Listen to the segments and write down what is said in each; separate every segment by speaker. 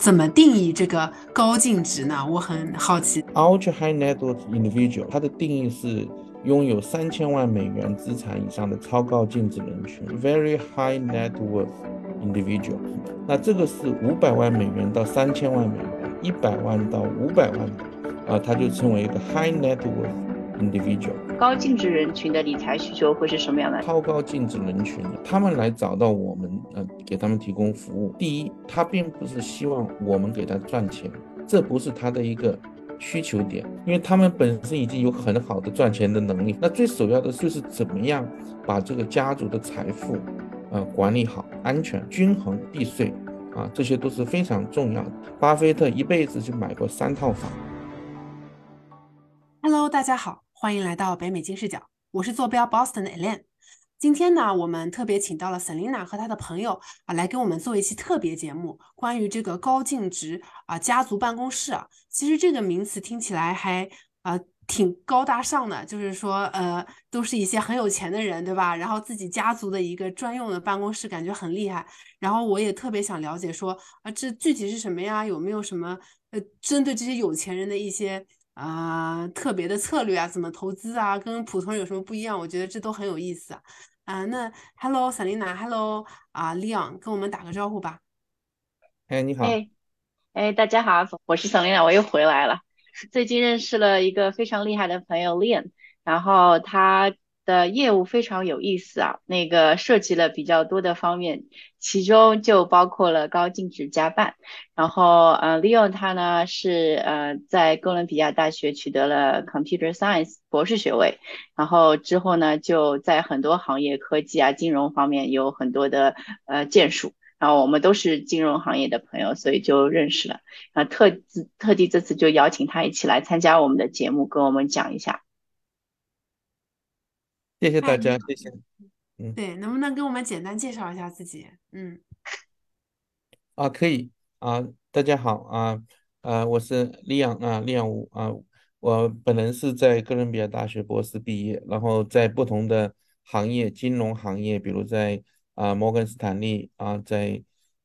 Speaker 1: 怎么定义这个高净值呢？我很好奇。
Speaker 2: Ultra high net worth individual，它的定义是拥有三千万美元资产以上的超高净值人群。Very high net worth individual，那这个是五百万美元到三千万美元，一百万到五百万，啊，它就称为一个 high net worth。Individual
Speaker 3: 高净值人群的理财需求会是什么样的？
Speaker 2: 超高净值人群，他们来找到我们，呃，给他们提供服务。第一，他并不是希望我们给他赚钱，这不是他的一个需求点，因为他们本身已经有很好的赚钱的能力。那最首要的就是怎么样把这个家族的财富，呃，管理好，安全、均衡、避税，啊，这些都是非常重要的。巴菲特一辈子就买过三套房。
Speaker 1: Hello，大家好。欢迎来到北美金视角，我是坐标 Boston 的 Elaine。今天呢，我们特别请到了 Selina 和她的朋友啊，来给我们做一期特别节目，关于这个高净值啊家族办公室啊。其实这个名词听起来还啊挺高大上的，就是说呃都是一些很有钱的人，对吧？然后自己家族的一个专用的办公室，感觉很厉害。然后我也特别想了解说啊，这具体是什么呀？有没有什么呃针对这些有钱人的一些？啊，特别的策略啊，怎么投资啊，跟普通人有什么不一样？我觉得这都很有意思啊。啊，那 Hello，萨琳娜，Hello，啊，Leon，跟我们打个招呼吧。
Speaker 2: 哎，你好。
Speaker 3: 哎，哎，大家好，我是萨琳娜，我又回来了。最近认识了一个非常厉害的朋友 Leon，然后他。的业务非常有意思啊，那个涉及了比较多的方面，其中就包括了高净值加办。然后，呃，Leo 他呢是呃在哥伦比亚大学取得了 Computer Science 博士学位，然后之后呢就在很多行业，科技啊、金融方面有很多的呃建树。然后我们都是金融行业的朋友，所以就认识了。啊，特特地这次就邀请他一起来参加我们的节目，跟我们讲一下。
Speaker 2: 谢谢大家，谢谢。嗯，
Speaker 1: 对，能不能给我们简单介绍一下自己？嗯，
Speaker 2: 啊，可以啊，大家好啊，啊，我是李阳啊，李阳武啊，我本人是在哥伦比亚大学博士毕业，然后在不同的行业，金融行业，比如在啊摩根斯坦利啊，在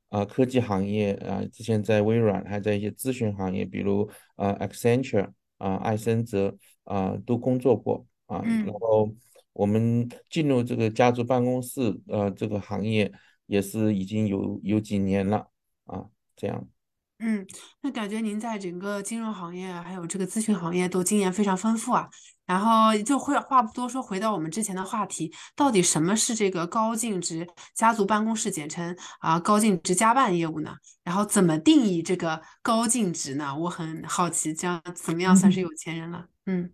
Speaker 2: 啊科技行业啊，之前在微软，还在一些咨询行业，比如啊 Accenture 啊艾森哲啊都工作过啊，然后。我们进入这个家族办公室，呃，这个行业也是已经有有几年了啊，这样。
Speaker 1: 嗯，那感觉您在整个金融行业还有这个咨询行业都经验非常丰富啊。然后就会话不多说，回到我们之前的话题，到底什么是这个高净值家族办公室，简称啊高净值家办业务呢？然后怎么定义这个高净值呢？我很好奇，这样怎么样算是有钱人了？嗯。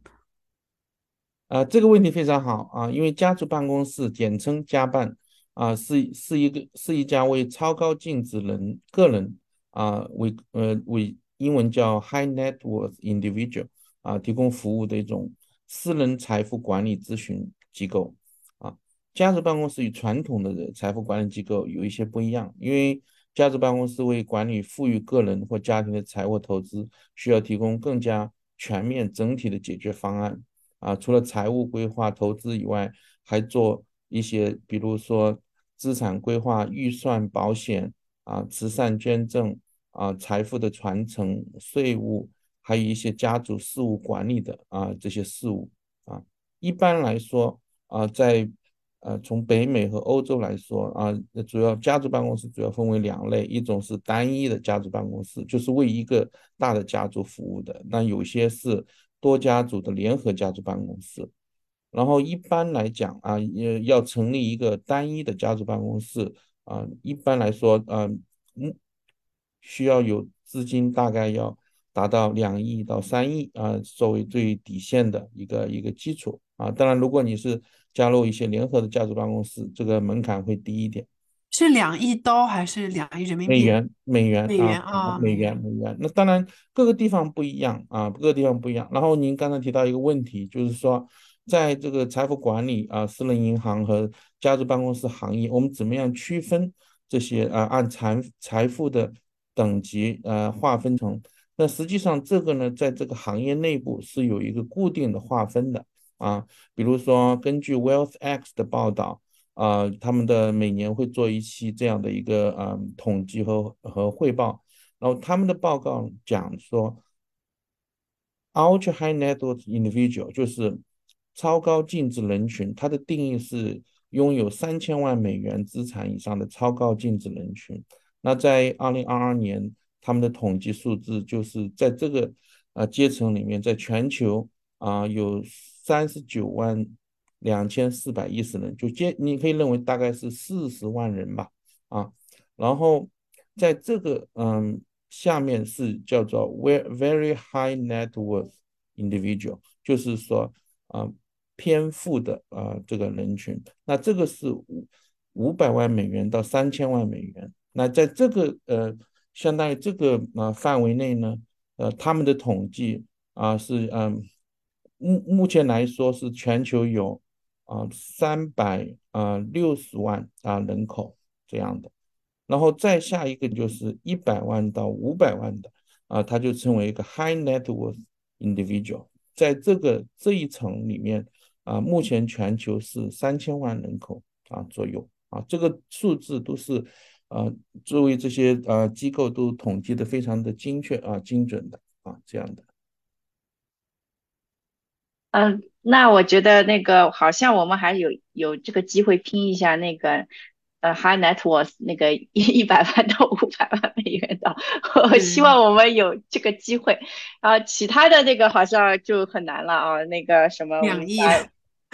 Speaker 2: 啊，这个问题非常好啊，因为家族办公室简称家办啊，是是一个是一家为超高净值人个人啊为呃为英文叫 high net worth individual 啊提供服务的一种私人财富管理咨询机构啊。家族办公室与传统的财富管理机构有一些不一样，因为家族办公室为管理富裕个人或家庭的财务投资，需要提供更加全面整体的解决方案。啊，除了财务规划、投资以外，还做一些，比如说资产规划、预算、保险啊、慈善捐赠啊、财富的传承、税务，还有一些家族事务管理的啊这些事务啊。一般来说啊，在呃从北美和欧洲来说啊，主要家族办公室主要分为两类，一种是单一的家族办公室，就是为一个大的家族服务的，那有些是。多家族的联合家族办公室，然后一般来讲啊，要要成立一个单一的家族办公室啊，一般来说啊，嗯，需要有资金大概要达到两亿到三亿啊，作为最底线的一个一个基础啊。当然，如果你是加入一些联合的家族办公室，这个门槛会低一点。
Speaker 1: 是两亿刀还是两亿人民币？
Speaker 2: 美元，美元，
Speaker 1: 美元啊，
Speaker 2: 美元，美元。那当然，各个地方不一样啊，各个地方不一样。然后您刚才提到一个问题，就是说，在这个财富管理啊、私人银行和家族办公室行业，我们怎么样区分这些啊？按财财富的等级呃划分成？那实际上这个呢，在这个行业内部是有一个固定的划分的啊。比如说，根据 Wealth X 的报道。啊，他们的每年会做一期这样的一个啊统计和和汇报然后他们的报告讲说，ultra high net worth individual 就是超高净值人群，它的定义是拥有三千万美元资产以上的超高净值人群。那在二零二二年，他们的统计数字就是在这个呃阶层里面，在全球啊有三十九万两千四百一十人，就接你可以认为大概是四十万人吧啊。然后在这个嗯下面是叫做 very very high net worth individual，就是说啊偏富的啊这个人群，那这个是五五百万美元到三千万美元。那在这个呃，相当于这个啊范围内呢，呃，他们的统计啊是嗯，目目前来说是全球有啊三百啊六十万啊人口这样的，然后再下一个就是一百万到五百万的啊，它就称为一个 high net worth individual，在这个这一层里面啊，目前全球是三千万人口啊左右啊，这个数字都是。啊，作为这些啊机构都统计的非常的精确啊精准的啊这样的。
Speaker 3: 嗯，那我觉得那个好像我们还有有这个机会拼一下那个呃 high net worth 那个一一百万到五百万美元的，我希望我们有这个机会。啊，其他的那个好像就很难了啊，那个什么
Speaker 1: 两亿。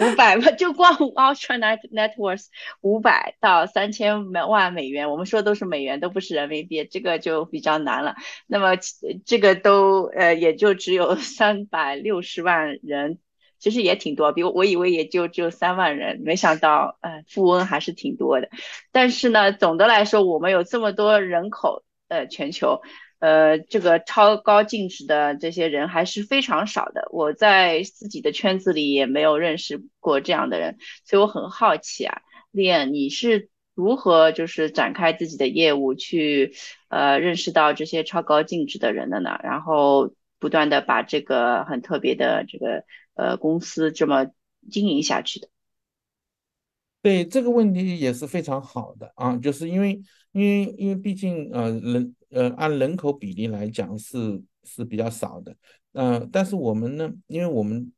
Speaker 3: 五百万就光 Ultra Net Networks 五百到三千万美元，我们说都是美元，都不是人民币，这个就比较难了。那么这个都呃也就只有三百六十万人，其实也挺多，比我我以为也就只有三万人，没想到呃富翁还是挺多的。但是呢，总的来说，我们有这么多人口，呃，全球。呃，这个超高净值的这些人还是非常少的。我在自己的圈子里也没有认识过这样的人，所以我很好奇啊，练你是如何就是展开自己的业务去呃认识到这些超高净值的人的呢？然后不断的把这个很特别的这个呃公司这么经营下去的。
Speaker 2: 对这个问题也是非常好的啊，就是因为因为因为毕竟呃人。呃，按人口比例来讲是是比较少的，呃，但是我们呢，因为我们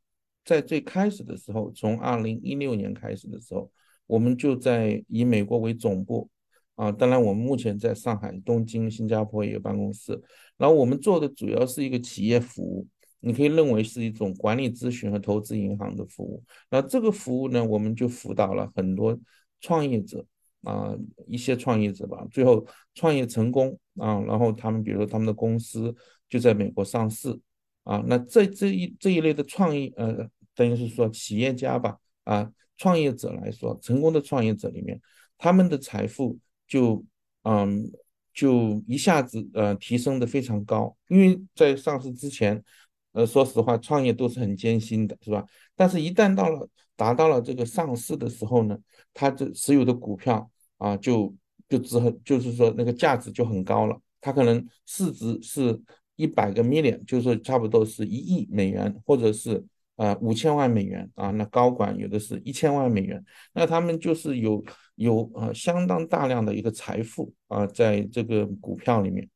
Speaker 2: 在最开始的时候，从二零一六年开始的时候，我们就在以美国为总部，啊，当然我们目前在上海、东京、新加坡也有办公室，然后我们做的主要是一个企业服务，你可以认为是一种管理咨询和投资银行的服务，那这个服务呢，我们就辅导了很多创业者。啊，一些创业者吧，最后创业成功啊，然后他们比如说他们的公司就在美国上市啊，那这这一这一类的创业呃，等于是说企业家吧啊，创业者来说，成功的创业者里面，他们的财富就嗯就一下子呃提升的非常高，因为在上市之前，呃说实话创业都是很艰辛的，是吧？但是一旦到了达到了这个上市的时候呢？它这持有的股票啊，就就值很，就是说那个价值就很高了。它可能市值是一百个 million，就是差不多是一亿美元，或者是呃五千万美元啊。那高管有的是一千万美元，那他们就是有有呃相当大量的一个财富啊，在这个股票里面。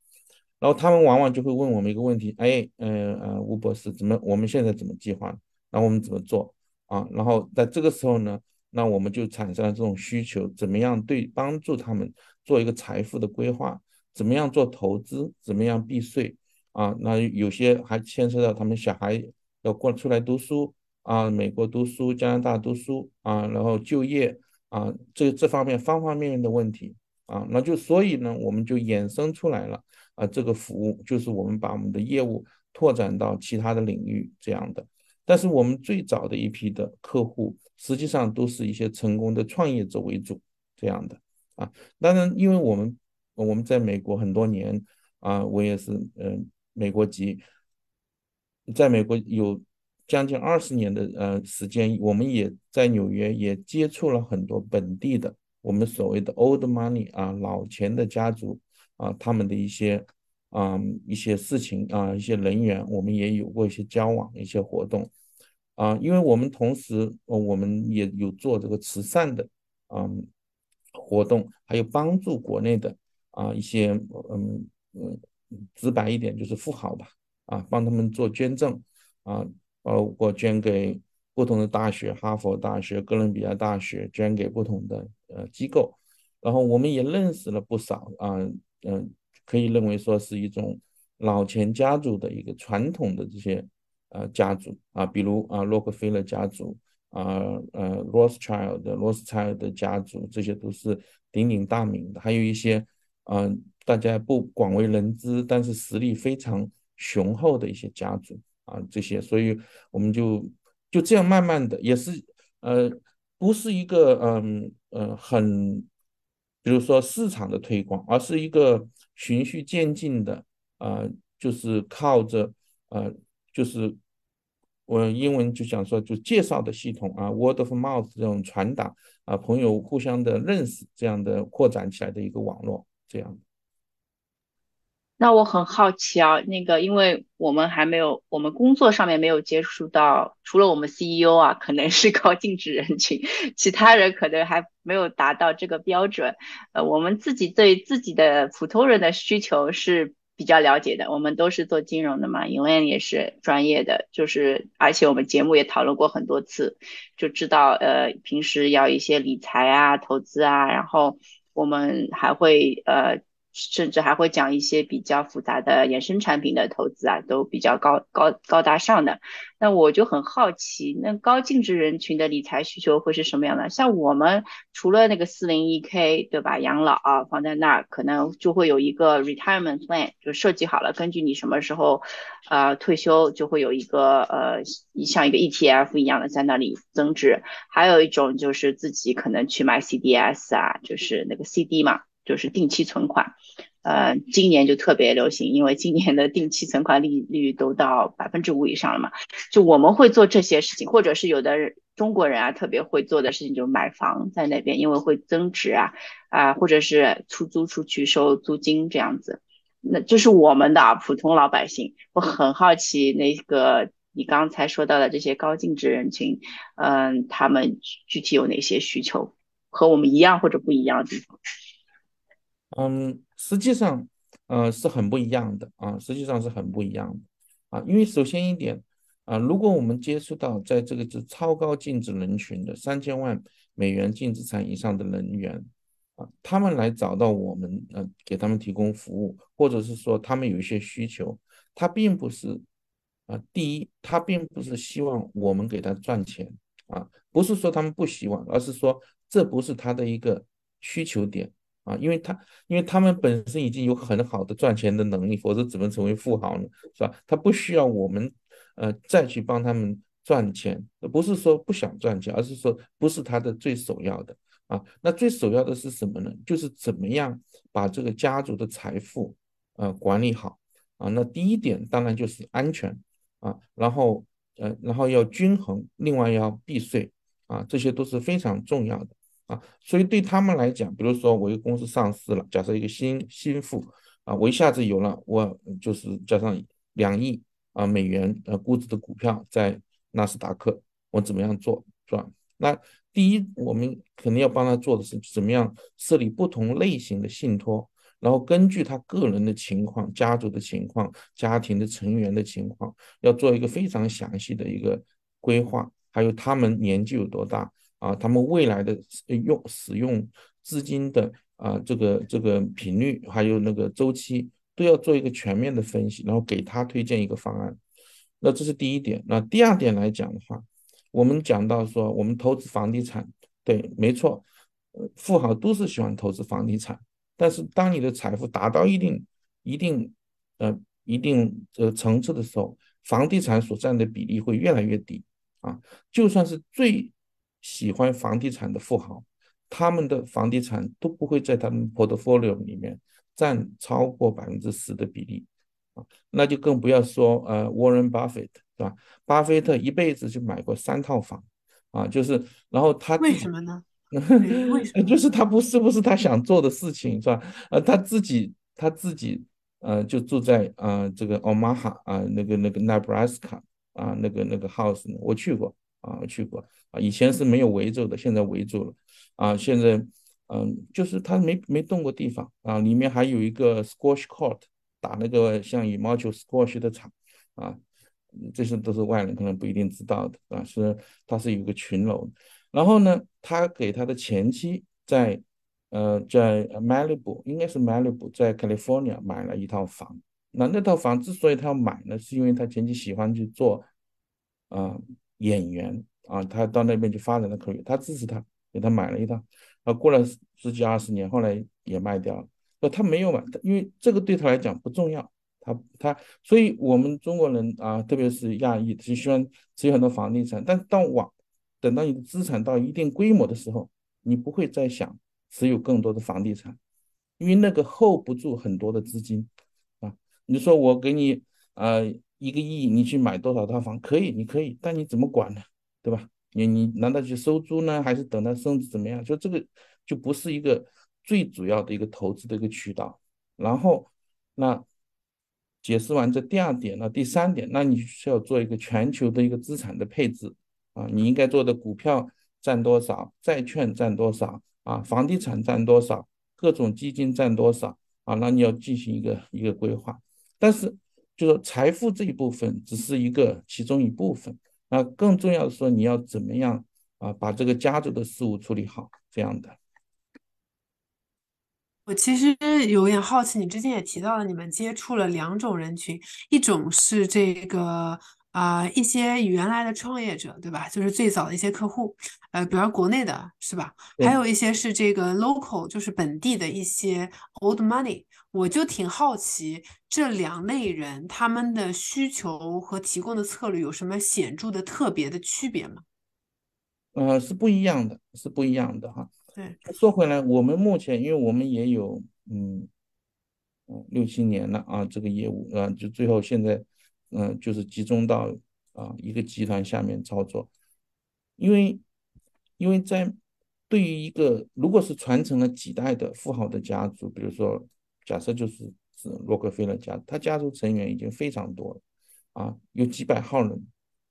Speaker 2: 然后他们往往就会问我们一个问题：哎，呃呃，吴博士，怎么我们现在怎么计划？那我们怎么做啊？然后在这个时候呢？那我们就产生了这种需求，怎么样对帮助他们做一个财富的规划？怎么样做投资？怎么样避税？啊，那有些还牵涉到他们小孩要过出来读书啊，美国读书、加拿大读书啊，然后就业啊，这这方面方方面面的问题啊，那就所以呢，我们就衍生出来了啊，这个服务就是我们把我们的业务拓展到其他的领域这样的。但是我们最早的一批的客户，实际上都是一些成功的创业者为主，这样的啊。当然，因为我们我们在美国很多年啊，我也是嗯美国籍，在美国有将近二十年的呃时间，我们也在纽约也接触了很多本地的我们所谓的 old money 啊老钱的家族啊，他们的一些。啊，一些事情啊，一些人员，我们也有过一些交往，一些活动啊，因为我们同时，我们也有做这个慈善的啊活动，还有帮助国内的啊一些嗯嗯直白一点就是富豪吧，啊，帮他们做捐赠，啊，包括捐给不同的大学，哈佛大学、哥伦比亚大学，捐给不同的呃机构，然后我们也认识了不少啊，嗯，可以认为说是一种老钱家族的一个传统的这些呃家族啊，比如啊洛克菲勒家族。啊呃，Rothschild 的 Rothschild 的家族，这些都是鼎鼎大名的。还有一些，嗯，大家不广为人知，但是实力非常雄厚的一些家族啊，这些，所以我们就就这样慢慢的，也是呃，不是一个嗯呃很，比如说市场的推广，而是一个循序渐进的啊，就是靠着呃，就是。我英文就想说，就介绍的系统啊，word of mouth 这种传达啊，朋友互相的认识，这样的扩展起来的一个网络，这样。
Speaker 3: 那我很好奇啊，那个，因为我们还没有，我们工作上面没有接触到，除了我们 CEO 啊，可能是高净值人群，其他人可能还没有达到这个标准。呃，我们自己对自己的普通人的需求是。比较了解的，我们都是做金融的嘛永远也是专业的，就是而且我们节目也讨论过很多次，就知道呃平时要一些理财啊、投资啊，然后我们还会呃。甚至还会讲一些比较复杂的衍生产品的投资啊，都比较高高高大上的。那我就很好奇，那高净值人群的理财需求会是什么样的？像我们除了那个四零一 k 对吧，养老啊放在那儿，可能就会有一个 retirement plan 就设计好了，根据你什么时候呃退休，就会有一个呃像一个 ETF 一样的在那里增值。还有一种就是自己可能去买 CDS 啊，就是那个 CD 嘛。就是定期存款，呃，今年就特别流行，因为今年的定期存款利率都到百分之五以上了嘛。就我们会做这些事情，或者是有的中国人啊特别会做的事情，就买房在那边，因为会增值啊啊，或者是出租出去收租金这样子。那就是我们的普通老百姓，我很好奇那个你刚才说到的这些高净值人群，嗯，他们具体有哪些需求，和我们一样或者不一样的地方？
Speaker 2: 嗯，实际上，呃，是很不一样的啊，实际上是很不一样的啊，因为首先一点啊，如果我们接触到在这个是超高净值人群的三千万美元净资产以上的人员啊，他们来找到我们，呃，给他们提供服务，或者是说他们有一些需求，他并不是啊，第一，他并不是希望我们给他赚钱啊，不是说他们不希望，而是说这不是他的一个需求点。啊，因为他，因为他们本身已经有很好的赚钱的能力，否则怎么成为富豪呢？是吧？他不需要我们，呃，再去帮他们赚钱，不是说不想赚钱，而是说不是他的最首要的啊。那最首要的是什么呢？就是怎么样把这个家族的财富，呃，管理好啊。那第一点当然就是安全啊，然后，呃，然后要均衡，另外要避税啊，这些都是非常重要的。啊，所以对他们来讲，比如说我一个公司上市了，假设一个新新富啊，我一下子有了，我就是加上两亿啊美元呃估值的股票在纳斯达克，我怎么样做是吧？那第一，我们肯定要帮他做的是怎么样设立不同类型的信托，然后根据他个人的情况、家族的情况、家庭的成员的情况，要做一个非常详细的一个规划，还有他们年纪有多大。啊，他们未来的用使用资金的啊，这个这个频率还有那个周期都要做一个全面的分析，然后给他推荐一个方案。那这是第一点。那第二点来讲的话，我们讲到说，我们投资房地产，对，没错，富豪都是喜欢投资房地产。但是当你的财富达到一定一定呃一定呃层次的时候，房地产所占的比例会越来越低啊，就算是最。喜欢房地产的富豪，他们的房地产都不会在他们 portfolio 里面占超过百分之十的比例啊，那就更不要说呃，Warren Buffett 是吧？巴菲特一辈子就买过三套房啊，就是然后他
Speaker 1: 为什么呢？为什么？
Speaker 2: 就是他不是不是他想做的事情是吧？呃，他自己他自己呃就住在啊这个 Omaha 啊那个那个 Nebraska 啊那个那个 house 我去过。啊，去过啊，以前是没有围住的，现在围住了，啊，现在，嗯，就是他没没动过地方啊，里面还有一个 squash court，打那个像羽毛球 squash 的场啊，这些都是外人可能不一定知道的啊，是他是有个群楼，然后呢，他给他的前妻在呃在 Malibu 应该是 Malibu 在 California 买了一套房，那那套房之所以他要买呢，是因为他前妻喜欢去做啊演员啊，他到那边去发展的可以，他支持他，给他买了一套，啊过了十几二十年，后来也卖掉了。他没有买，因为这个对他来讲不重要，他他，所以我们中国人啊，特别是亚裔，就喜欢持有很多房地产。但当往等到你的资产到一定规模的时候，你不会再想持有更多的房地产，因为那个 hold 不住很多的资金啊。你说我给你呃一个亿，你去买多少套房？可以，你可以，但你怎么管呢？对吧？你你难道去收租呢，还是等它升值怎么样？就这个就不是一个。最主要的一个投资的一个渠道，然后那解释完这第二点呢，第三点，那你需要做一个全球的一个资产的配置啊，你应该做的股票占多少，债券占多少啊，房地产占多少，各种基金占多少啊，那你要进行一个一个规划。但是就说财富这一部分只是一个其中一部分，那更重要的说你要怎么样啊，把这个家族的事务处理好这样的。
Speaker 1: 我其实有点好奇，你之前也提到了，你们接触了两种人群，一种是这个啊一些原来的创业者，对吧？就是最早的一些客户，呃，比如国内的是吧？还有一些是这个 local，就是本地的一些 old money。我就挺好奇，这两类人他们的需求和提供的策略有什么显著的特别的区别吗？
Speaker 2: 呃，是不一样的，是不一样的哈。
Speaker 1: 对，
Speaker 2: 说回来，我们目前，因为我们也有，嗯，嗯，六七年了啊，这个业务啊，就最后现在，嗯，就是集中到啊一个集团下面操作，因为，因为在对于一个如果是传承了几代的富豪的家族，比如说假设就是是洛克菲勒家，他家族成员已经非常多了，啊，有几百号人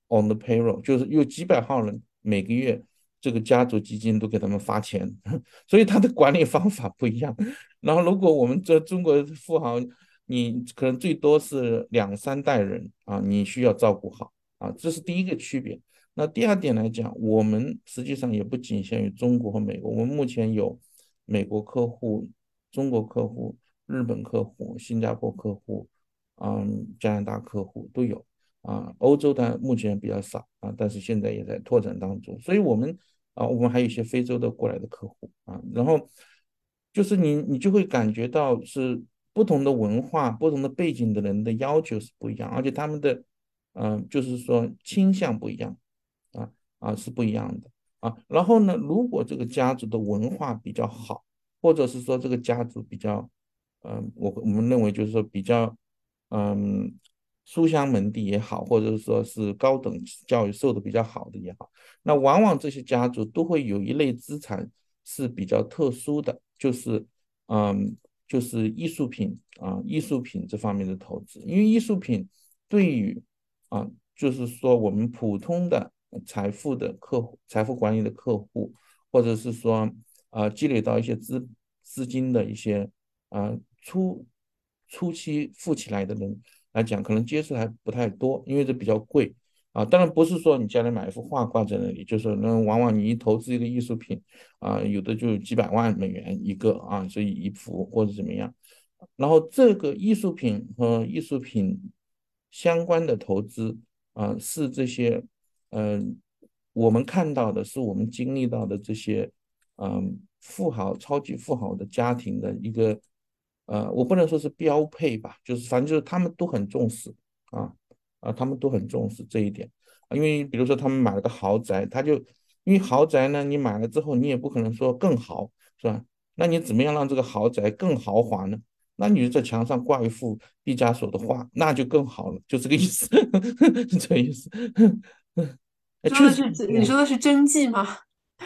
Speaker 2: on the payroll，就是有几百号人每个月。这个家族基金都给他们发钱，所以他的管理方法不一样。然后，如果我们这中国富豪，你可能最多是两三代人啊，你需要照顾好啊，这是第一个区别。那第二点来讲，我们实际上也不仅限于中国和美国，我们目前有美国客户、中国客户、日本客户、新加坡客户，嗯，加拿大客户都有啊。欧洲的目前比较少啊，但是现在也在拓展当中，所以我们。啊，我们还有一些非洲的过来的客户啊，然后就是你，你就会感觉到是不同的文化、不同的背景的人的要求是不一样，而且他们的，嗯，就是说倾向不一样，啊啊是不一样的啊。然后呢，如果这个家族的文化比较好，或者是说这个家族比较，嗯，我我们认为就是说比较，嗯。书香门第也好，或者说是高等教育受的比较好的也好，那往往这些家族都会有一类资产是比较特殊的，就是嗯，就是艺术品啊，艺术品这方面的投资。因为艺术品对于啊，就是说我们普通的财富的客户、财富管理的客户，或者是说啊，积累到一些资资金的一些啊初初期富起来的人。来讲，可能接触还不太多，因为这比较贵啊。当然不是说你家里买一幅画挂在那里，就是那往往你一投资一个艺术品啊，有的就几百万美元一个啊，所以一幅或者怎么样。然后这个艺术品和艺术品相关的投资啊，是这些嗯，我们看到的是我们经历到的这些嗯富豪、超级富豪的家庭的一个。呃，我不能说是标配吧，就是反正就是他们都很重视啊啊，他们都很重视这一点，因为比如说他们买了个豪宅，他就因为豪宅呢，你买了之后你也不可能说更豪，是吧？那你怎么样让这个豪宅更豪华呢？那你就在墙上挂一幅毕加索的画，那就更好了，就这个意思，这个意思。
Speaker 1: 说的是你说的是真迹吗？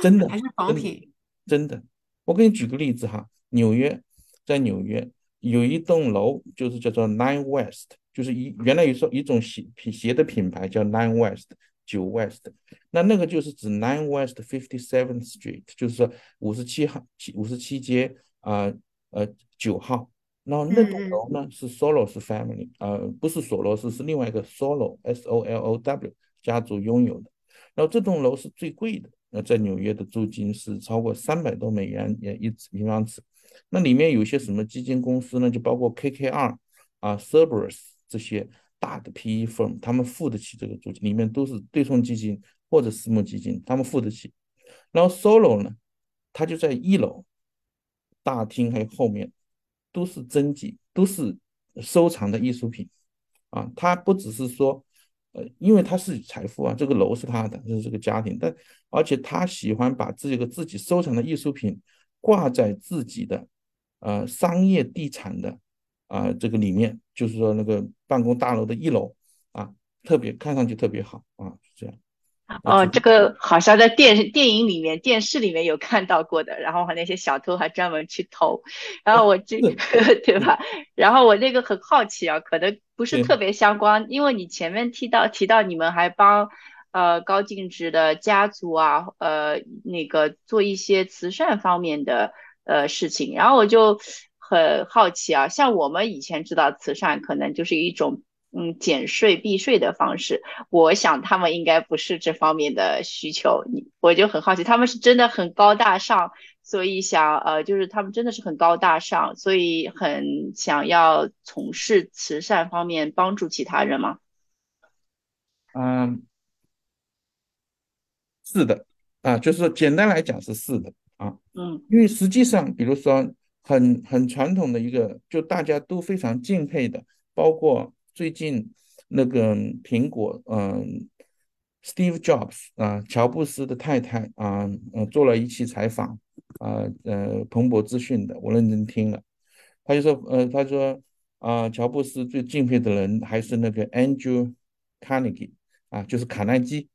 Speaker 2: 真的
Speaker 1: 还是仿品？
Speaker 2: 真的，我给你举个例子哈，纽约。在纽约有一栋楼，就是叫做 Nine West，就是一原来有说一种鞋品鞋的品牌叫 Nine West 九 West，那那个就是指 Nine West Fifty Seventh Street，就是说五十七号五十七街啊呃九号然后那栋楼呢是 Solos family，呃，不是索罗斯，是另外一个 Solo，S O L O W 家族拥有的。然后这栋楼是最贵的，那，在纽约的租金是超过三百多美元也一平方尺。那里面有些什么基金公司呢？就包括 KKR 啊、Cerberus 这些大的 PE firm，他们付得起这个租金，里面都是对冲基金或者私募基金，他们付得起。然后 Solo 呢，它就在一楼大厅还有后面。都是真迹，都是收藏的艺术品啊！他不只是说，呃，因为他是财富啊，这个楼是他的，就是这个家庭，但而且他喜欢把这个自己收藏的艺术品挂在自己的呃商业地产的啊这个里面，就是说那个办公大楼的一楼啊，特别看上去特别好啊，是这样。
Speaker 3: 哦，这个好像在电电影里面、电视里面有看到过的，然后那些小偷还专门去偷，然后我这 对吧？然后我那个很好奇啊，可能不是特别相关，因为你前面提到提到你们还帮呃高净值的家族啊，呃那个做一些慈善方面的呃事情，然后我就很好奇啊，像我们以前知道慈善可能就是一种。嗯，减税避税的方式，我想他们应该不是这方面的需求。你我就很好奇，他们是真的很高大上，所以想呃，就是他们真的是很高大上，所以很想要从事慈善方面帮助其他人吗？
Speaker 2: 嗯，是的，啊，就是说简单来讲是是的啊，
Speaker 3: 嗯，
Speaker 2: 因为实际上，比如说很很传统的一个，就大家都非常敬佩的，包括。最近那个苹果，嗯，Steve Jobs 啊，乔布斯的太太啊，嗯，做了一期采访啊，呃，彭博资讯的，我认真听了，他就说，呃，他说啊，乔布斯最敬佩的人还是那个 Andrew Carnegie 啊，就是卡耐基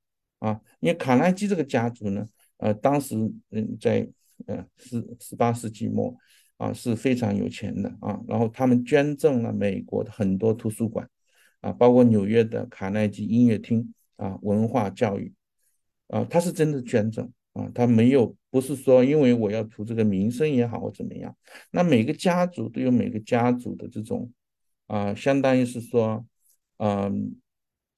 Speaker 2: 啊，因为卡耐基这个家族呢，呃，当时嗯，在呃十十八世纪末。啊，是非常有钱的啊，然后他们捐赠了美国的很多图书馆，啊，包括纽约的卡耐基音乐厅啊，文化教育，啊，他是真的捐赠啊，他没有不是说因为我要图这个名声也好或怎么样，那每个家族都有每个家族的这种啊，相当于是说，嗯，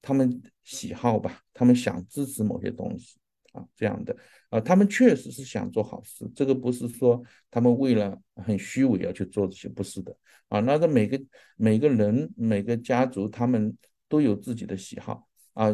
Speaker 2: 他们喜好吧，他们想支持某些东西。啊，这样的啊，他们确实是想做好事，这个不是说他们为了很虚伪要去做这些，不是的啊。那个每个每个人每个家族，他们都有自己的喜好啊。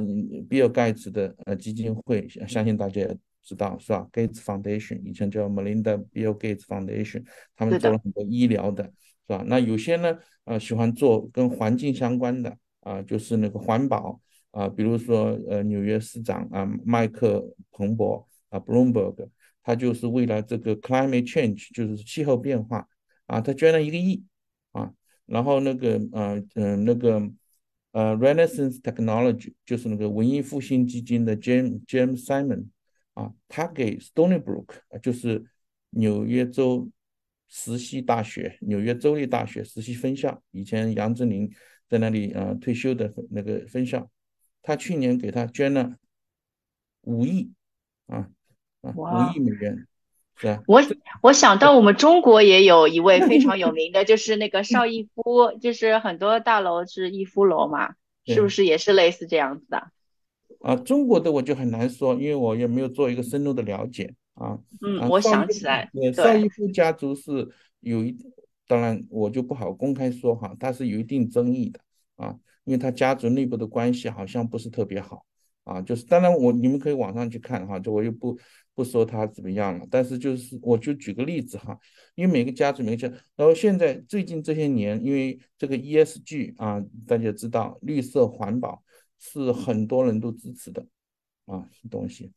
Speaker 2: 比尔盖茨的呃基金会，相信大家也知道是吧？Gates Foundation 以前叫 Melinda Bill Gates Foundation，他们做了很多医疗的，是吧？那有些呢，呃，喜欢做跟环境相关的啊，就是那个环保。啊，比如说，呃，纽约市长啊，麦克彭博啊，Bloomberg，他就是为了这个 climate change，就是气候变化啊，他捐了一个亿啊。然后那个，呃，嗯，那个，呃，Renaissance Technology，就是那个文艺复兴基金的 James James Simon 啊，他给 Stony Brook，就是纽约州实习大学，纽约州立大学实习分校，以前杨振宁在那里啊退休的那个分校。他去年给他捐了五亿啊啊，五亿美元，是啊？
Speaker 3: 我我想到我们中国也有一位非常有 名的，就是那个邵逸夫，就是很多大楼是逸夫楼嘛，是不是也是类似这样子的？
Speaker 2: 啊，中国的我就很难说，因为我也没有做一个深入的了解啊。
Speaker 3: 嗯，我想起来，
Speaker 2: 邵逸夫家族是有一，当然我就不好公开说哈，他是有一定争议的啊。因为他家族内部的关系好像不是特别好啊，就是当然我你们可以网上去看哈，就我又不不说他怎么样了，但是就是我就举个例子哈，因为每个家族每个家，然后现在最近这些年，因为这个 ESG 啊，大家知道绿色环保是很多人都支持的啊东西，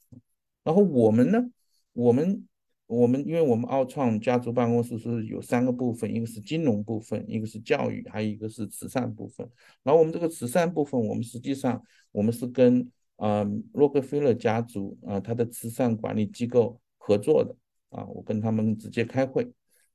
Speaker 2: 然后我们呢，我们。我们因为我们奥创家族办公室是有三个部分，一个是金融部分，一个是教育，还有一个是慈善部分。然后我们这个慈善部分，我们实际上我们是跟啊洛克菲勒家族啊他的慈善管理机构合作的啊，我跟他们直接开会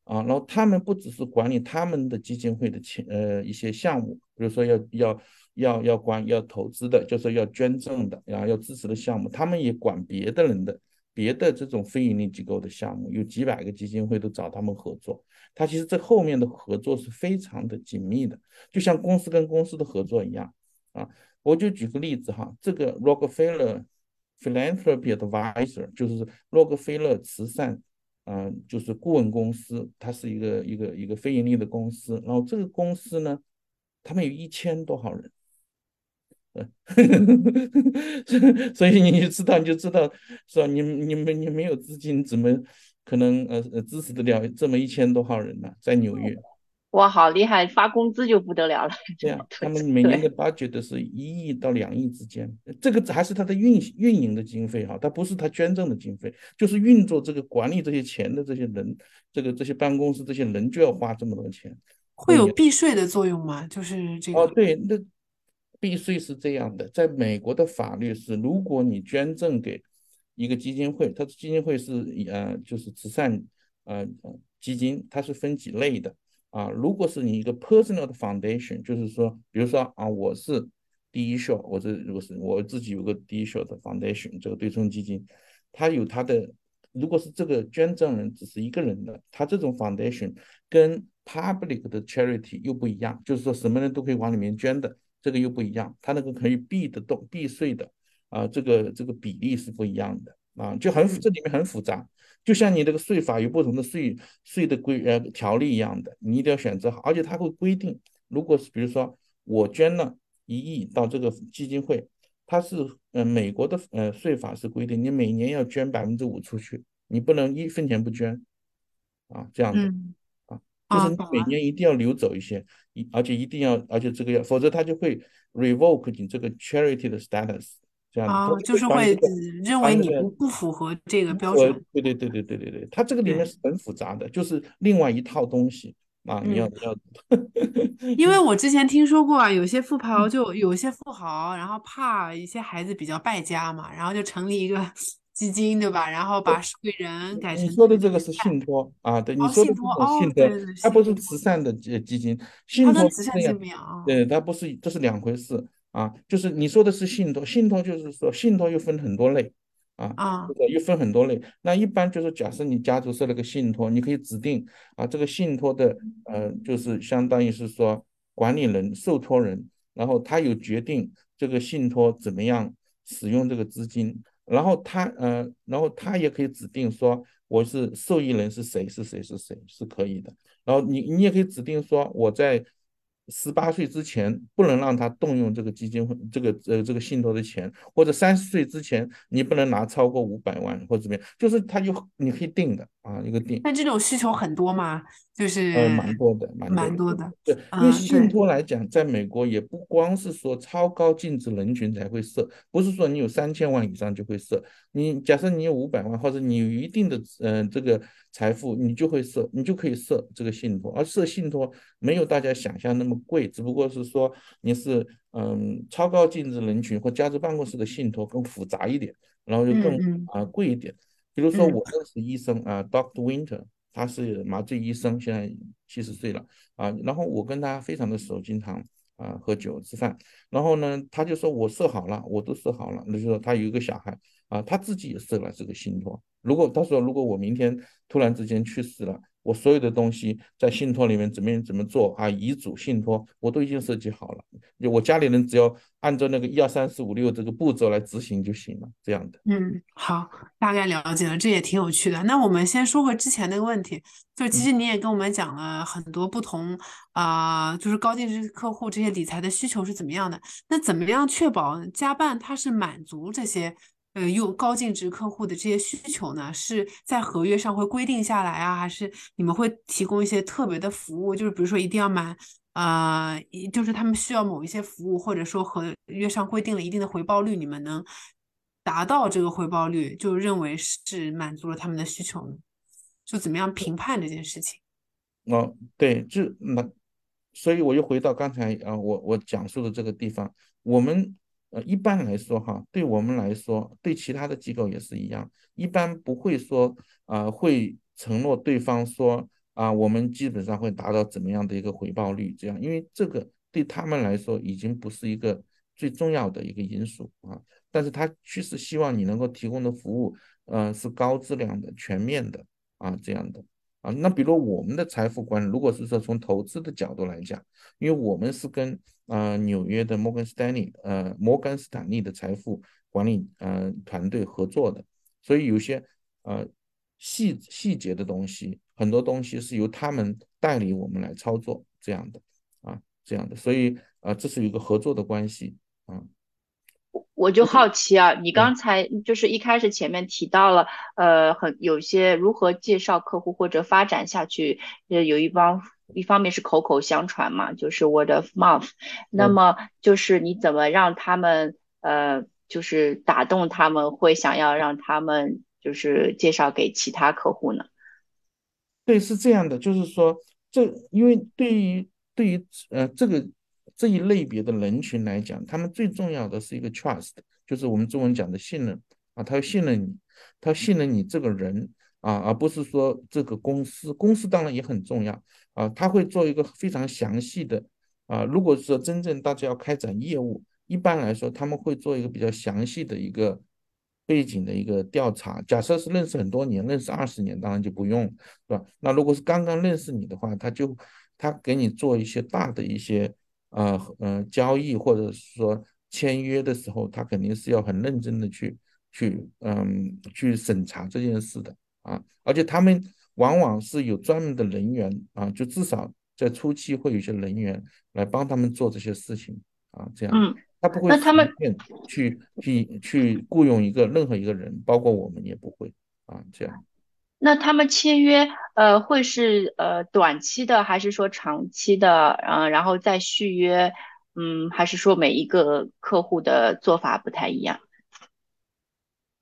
Speaker 2: 啊，然后他们不只是管理他们的基金会的钱呃一些项目，比如说要要要要管要投资的，就是要捐赠的呀，要支持的项目，他们也管别的人的。别的这种非盈利机构的项目，有几百个基金会都找他们合作，他其实这后面的合作是非常的紧密的，就像公司跟公司的合作一样啊。我就举个例子哈，这个 Rockefeller Philanthropy Advisor 就是洛克菲勒慈善，嗯，就是顾问公司，它是一个一个一个非盈利的公司。然后这个公司呢，他们有一千多号人。所以你就知道，你就知道，是吧？你你没你没有资金，怎么可能呃呃支持得了这么一千多号人呢？在纽约，
Speaker 3: 哇，好厉害，发工资就不得了了。
Speaker 2: 对呀，他们每年的 budget 是一亿到两亿之间，这个还是他的运运营的经费哈，它不是他捐赠的经费，就是运作这个管理这些钱的这些人，这个这些办公室这些人就要花这么多钱。
Speaker 1: 会有避税的作用吗？就是这个？
Speaker 2: 哦，对，那。避税是这样的，在美国的法律是，如果你捐赠给一个基金会，它基金会是呃就是慈善呃基金，它是分几类的啊。如果是你一个 personal 的 foundation，就是说，比如说啊，我是第一秀，我这如果是我自己有个第一秀的 foundation，这个对冲基金，它有它的，如果是这个捐赠人只是一个人的，它这种 foundation 跟 public 的 charity 又不一样，就是说什么人都可以往里面捐的。这个又不一样，它那个可以避得动、避税的啊，这个这个比例是不一样的啊，就很这里面很复杂，就像你这个税法有不同的税税的规呃条例一样的，你一定要选择好，而且它会规定，如果是比如说我捐了一亿到这个基金会，它是呃美国的呃税法是规定你每年要捐百分之五出去，你不能一分钱不捐啊，这样子。就是你每年一定要流走一些，一而且一定要，而且这个要，否则他就会 revoke 你这个 charity 的 status，这样
Speaker 1: 啊，就是会认为你不不符合这个标准。
Speaker 2: 对对对对对对对，它这个里面是很复杂的，就是另外一套东西啊，你要你要。
Speaker 1: 因为 我之前听说过啊，有些富豪就有些富豪，然后怕一些孩子比较败家嘛，然后就成立一个。基金对吧？然后把受益人改成
Speaker 2: 你说的这个是信托啊，对，你说的这种信托，它不是慈善的基基金，信托
Speaker 1: 慈善基金啊，
Speaker 2: 对，它不是，这是两回事啊。就是你说的是信托，信托就是说信托又分很多类啊，啊，又分很多类。那一般就是假设你家族设了个信托，你可以指定啊，这个信托的呃，就是相当于是说管理人、受托人，然后他有决定这个信托怎么样使用这个资金。然后他呃，然后他也可以指定说我是受益人是谁是谁是谁是可以的。然后你你也可以指定说我在。十八岁之前不能让他动用这个基金会这个呃这个信托的钱，或者三十岁之前你不能拿超过五百万或者怎么样，就是他就你可以定的啊一个定。
Speaker 1: 那这种需求很多吗？就是
Speaker 2: 呃蛮多的，
Speaker 1: 蛮多的。
Speaker 2: 对，因为信托来讲，在美国也不光是说超高净值人群才会设，不是说你有三千万以上就会设。你假设你有五百万，或者你有一定的嗯这个。财富你就会设，你就可以设这个信托，而设信托没有大家想象那么贵，只不过是说你是嗯超高净值人群或家族办公室的信托更复杂一点，然后就更啊贵一点。比如说我认识医生啊，Doctor Winter，他是麻醉医生，现在七十岁了啊，然后我跟他非常的熟，经常啊喝酒吃饭，然后呢他就说我设好了，我都设好了，那就说他有一个小孩啊，他自己也设了这个信托。如果他说，如果我明天突然之间去世了，我所有的东西在信托里面怎么样怎么做啊？遗嘱信托我都已经设计好了，我家里人只要按照那个一二三四五六这个步骤来执行就行了，这样的。
Speaker 1: 嗯，好，大概了解了，这也挺有趣的。那我们先说回之前那个问题，就是其实你也跟我们讲了很多不同啊，就是高净值客户这些理财的需求是怎么样的？那怎么样确保加办它是满足这些？呃，用高净值客户的这些需求呢，是在合约上会规定下来啊，还是你们会提供一些特别的服务？就是比如说一定要满，呃，就是他们需要某一些服务，或者说合约上规定了一定的回报率，你们能达到这个回报率，就认为是满足了他们的需求？就怎么样评判这件事情？
Speaker 2: 哦，对，就那，所以我又回到刚才啊，我我讲述的这个地方，我们。呃，一般来说哈，对我们来说，对其他的机构也是一样，一般不会说啊，会承诺对方说啊，我们基本上会达到怎么样的一个回报率，这样，因为这个对他们来说已经不是一个最重要的一个因素啊，但是他确实希望你能够提供的服务，嗯，是高质量的、全面的啊，这样的。啊。那比如我们的财富管理，如果是说从投资的角度来讲，因为我们是跟啊纽约的摩根斯坦利呃摩根斯坦利的财富管理呃团队合作的，所以有些呃细细节的东西，很多东西是由他们代理我们来操作这样的啊这样的，所以啊这是一个合作的关系啊。
Speaker 3: 我就好奇啊，你刚才就是一开始前面提到了，呃，很有些如何介绍客户或者发展下去，呃，有一方一方面是口口相传嘛，就是 word of mouth，那么就是你怎么让他们呃，就是打动他们，会想要让他们就是介绍给其他客户呢？
Speaker 2: 对，是这样的，就是说，这因为对于对于呃这个。这一类别的人群来讲，他们最重要的是一个 trust，就是我们中文讲的信任啊，他要信任你，他信任你这个人啊，而不是说这个公司。公司当然也很重要啊，他会做一个非常详细的啊。如果说真正大家要开展业务，一般来说他们会做一个比较详细的一个背景的一个调查。假设是认识很多年，认识二十年，当然就不用，是吧？那如果是刚刚认识你的话，他就他给你做一些大的一些。呃呃，交易或者是说签约的时候，他肯定是要很认真的去去嗯去审查这件事的啊，而且他们往往是有专门的人员啊，就至少在初期会有一些人员来帮他们做这些事情啊，这样，
Speaker 3: 嗯，
Speaker 2: 他不会随便去去去雇佣一个任何一个人，包括我们也不会啊，这样。
Speaker 3: 那他们签约，呃，会是呃短期的，还是说长期的？嗯，然后再续约，嗯，还是说每一个客户的做法不太一样？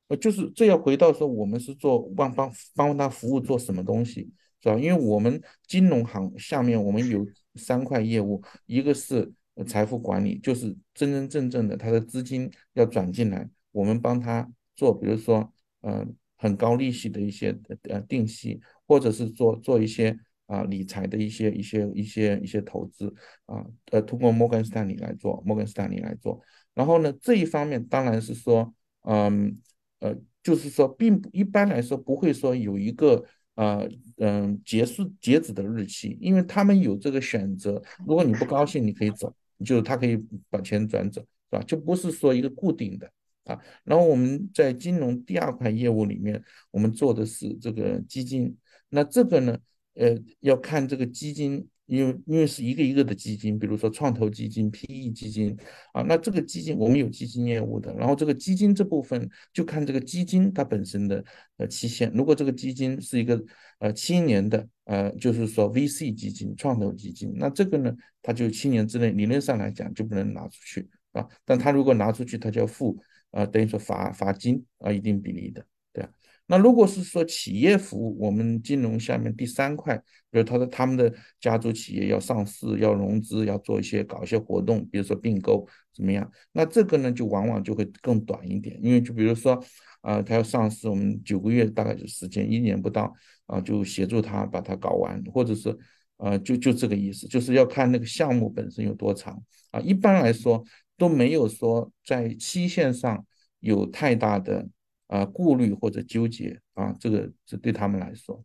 Speaker 2: 呃，就是这要回到说，我们是做帮帮帮他服务做什么东西，是吧？因为我们金融行下面我们有三块业务，一个是财富管理，就是真真正正的他的资金要转进来，我们帮他做，比如说，嗯。很高利息的一些呃定息，或者是做做一些啊理财的一些一些一些一些投资啊，呃，通过摩根斯坦利来做，摩根斯坦利来做。然后呢，这一方面当然是说，嗯呃，就是说，并一般来说不会说有一个呃嗯结束截止的日期，因为他们有这个选择。如果你不高兴，你可以走，就是他可以把钱转走，是吧？就不是说一个固定的。啊，然后我们在金融第二块业务里面，我们做的是这个基金。那这个呢，呃，要看这个基金，因为因为是一个一个的基金，比如说创投基金、PE 基金啊。那这个基金我们有基金业务的，然后这个基金这部分就看这个基金它本身的呃期限。如果这个基金是一个呃七年的，呃，就是说 VC 基金、创投基金，那这个呢，它就七年之内理论上来讲就不能拿出去啊。但它如果拿出去，它就要付。啊，等于说罚罚金啊，一定比例的，对啊。那如果是说企业服务，我们金融下面第三块，比如他的他们的家族企业要上市、要融资、要做一些搞一些活动，比如说并购怎么样？那这个呢，就往往就会更短一点，因为就比如说，啊，他要上市，我们九个月大概就时间，一年不到啊，就协助他把它搞完，或者是，呃，就就这个意思，就是要看那个项目本身有多长啊。一般来说。都没有说在期限上有太大的啊顾虑或者纠结啊，这个这对他们来说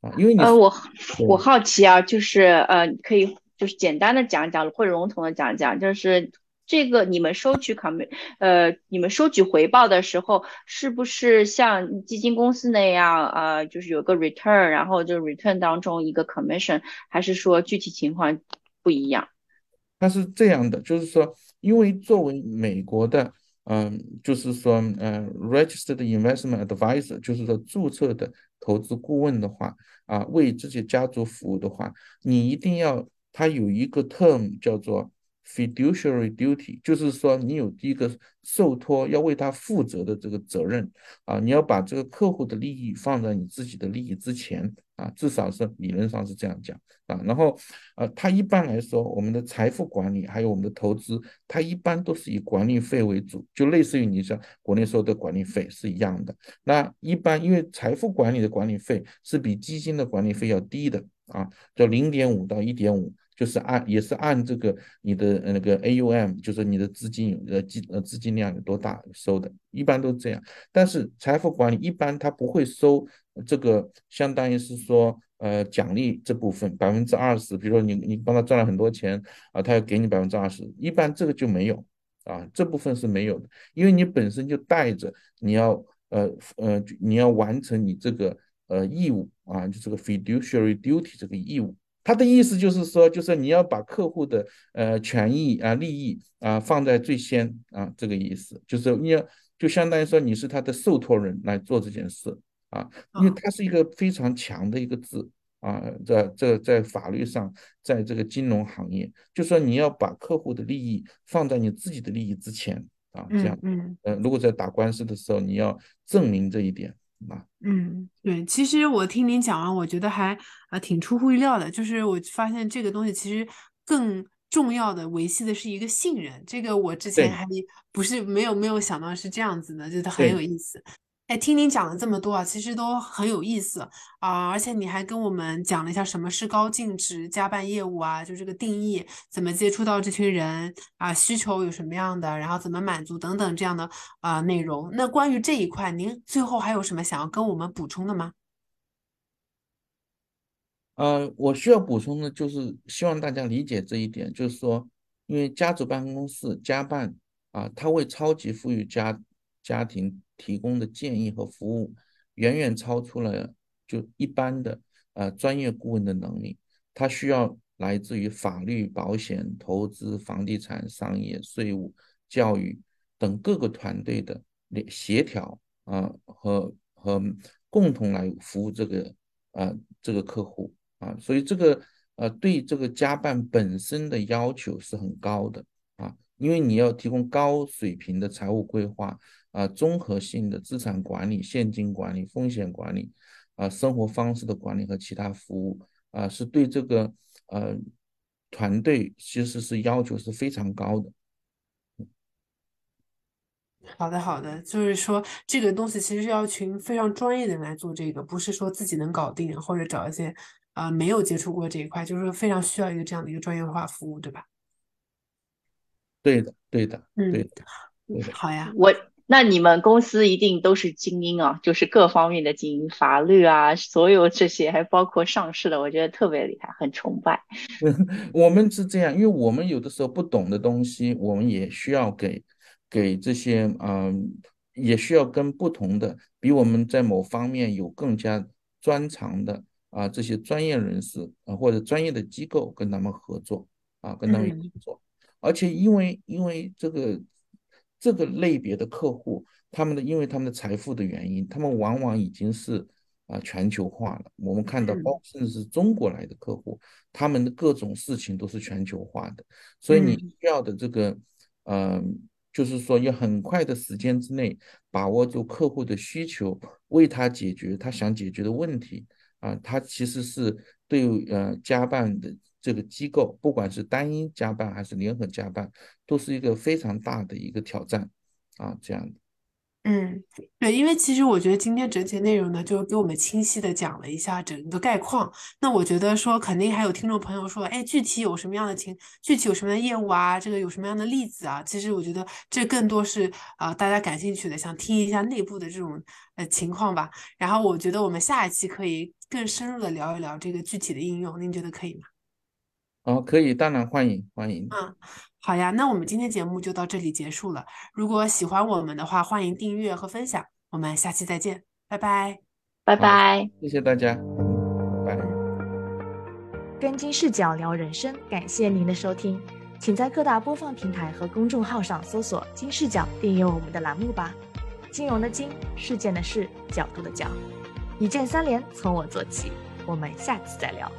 Speaker 2: 啊，因为你
Speaker 3: 呃我我好奇啊，就是呃可以就是简单的讲讲或者笼统的讲讲，就是这个你们收取 com 呃你们收取回报的时候，是不是像基金公司那样呃，就是有个 return，然后就 return 当中一个 commission，还是说具体情况不一样？
Speaker 2: 它是这样的，就是说。因为作为美国的，嗯，就是说，嗯，registered investment advisor，就是说注册的投资顾问的话，啊，为这些家族服务的话，你一定要，它有一个 term 叫做 fiduciary duty，就是说你有第一个受托要为他负责的这个责任，啊，你要把这个客户的利益放在你自己的利益之前。啊，至少是理论上是这样讲啊。然后，呃，它一般来说，我们的财富管理还有我们的投资，它一般都是以管理费为主，就类似于你像国内收的管理费是一样的。那一般因为财富管理的管理费是比基金的管理费要低的啊，叫零点五到一点五，就是按也是按这个你的那个 AUM，就是你的资金有呃资呃资金量有多大收的，一般都这样。但是财富管理一般它不会收。这个相当于是说，呃奖励这部分百分之二十，比如说你你帮他赚了很多钱啊，他要给你百分之二十，一般这个就没有啊，这部分是没有的，因为你本身就带着你要呃呃你要完成你这个呃义务啊，就这个 fiduciary duty 这个义务。他的意思就是说，就是你要把客户的呃权益啊、利益啊放在最先啊，这个意思。就是你要就相当于说你是他的受托人来做这件事啊，因为它是一个非常强的一个字啊，在这在法律上，在这个金融行业，就说你要把客户的利益放在你自己的利益之前啊，这样，
Speaker 1: 嗯，
Speaker 2: 呃，如果在打官司的时候，你要证明这一点啊。
Speaker 1: 嗯，对，其实我听您讲完，我觉得还啊挺出乎意料的。就是我发现这个东西其实更重要的维系的是一个信任，这个我之前还不是没有没有想到是这样子的，觉得很有意思。哎，听您讲了这么多啊，其实都很有意思啊，而且你还跟我们讲了一下什么是高净值加办业务啊，就这个定义，怎么接触到这群人啊，需求有什么样的，然后怎么满足等等这样的啊内容。那关于这一块，您最后还有什么想要跟我们补充的吗？
Speaker 2: 呃，我需要补充的就是希望大家理解这一点，就是说，因为家族办公室家办啊，它为超级富裕家家庭。提供的建议和服务远远超出了就一般的呃专业顾问的能力，它需要来自于法律、保险、投资、房地产、商业、税务、教育等各个团队的协调啊和和共同来服务这个啊这个客户啊，所以这个呃对这个家办本身的要求是很高的啊，因为你要提供高水平的财务规划。啊，综合性的资产管理、现金管理、风险管理，啊，生活方式的管理和其他服务，啊，是对这个呃团队其实是要求是非常高的。
Speaker 1: 好的，好的，就是说这个东西其实是要群非常专业的人来做这个，不是说自己能搞定，或者找一些啊没有接触过这一块，就是说非常需要一个这样的一个专业化服务，对吧？
Speaker 2: 对的，对的，
Speaker 1: 嗯，
Speaker 2: 对的，
Speaker 1: 好呀，
Speaker 3: 我。那你们公司一定都是精英啊，就是各方面的精英，法律啊，所有这些，还包括上市的，我觉得特别厉害，很崇拜。
Speaker 2: 我们是这样，因为我们有的时候不懂的东西，我们也需要给给这些，嗯，也需要跟不同的比我们在某方面有更加专长的啊这些专业人士啊或者专业的机构跟他们合作啊，跟他们合作，而且因为因为这个。这个类别的客户，他们的因为他们的财富的原因，他们往往已经是啊全球化了。我们看到，包甚至是中国来的客户，他们的各种事情都是全球化的。所以你需要的这个，嗯，就是说要很快的时间之内把握住客户的需求，为他解决他想解决的问题啊。他其实是对呃家办的。这个机构不管是单一加办还是联合加办，都是一个非常大的一个挑战啊，这样的。
Speaker 1: 嗯，对，因为其实我觉得今天整体内容呢，就给我们清晰的讲了一下整个概况。那我觉得说，肯定还有听众朋友说，哎，具体有什么样的情，具体有什么样的业务啊，这个有什么样的例子啊？其实我觉得这更多是啊，大家感兴趣的，想听一下内部的这种呃情况吧。然后我觉得我们下一期可以更深入的聊一聊这个具体的应用，您觉得可以吗？
Speaker 2: 哦，可以，当然欢迎欢迎。
Speaker 1: 嗯，好呀，那我们今天节目就到这里结束了。如果喜欢我们的话，欢迎订阅和分享。我们下期再见，拜拜，
Speaker 3: 拜拜，
Speaker 2: 谢谢大家，拜拜。
Speaker 4: 跟金视角聊人生，感谢您的收听，请在各大播放平台和公众号上搜索“金视角”，订阅我们的栏目吧。金融的金，事件的事，角度的角，一键三连，从我做起。我们下期再聊。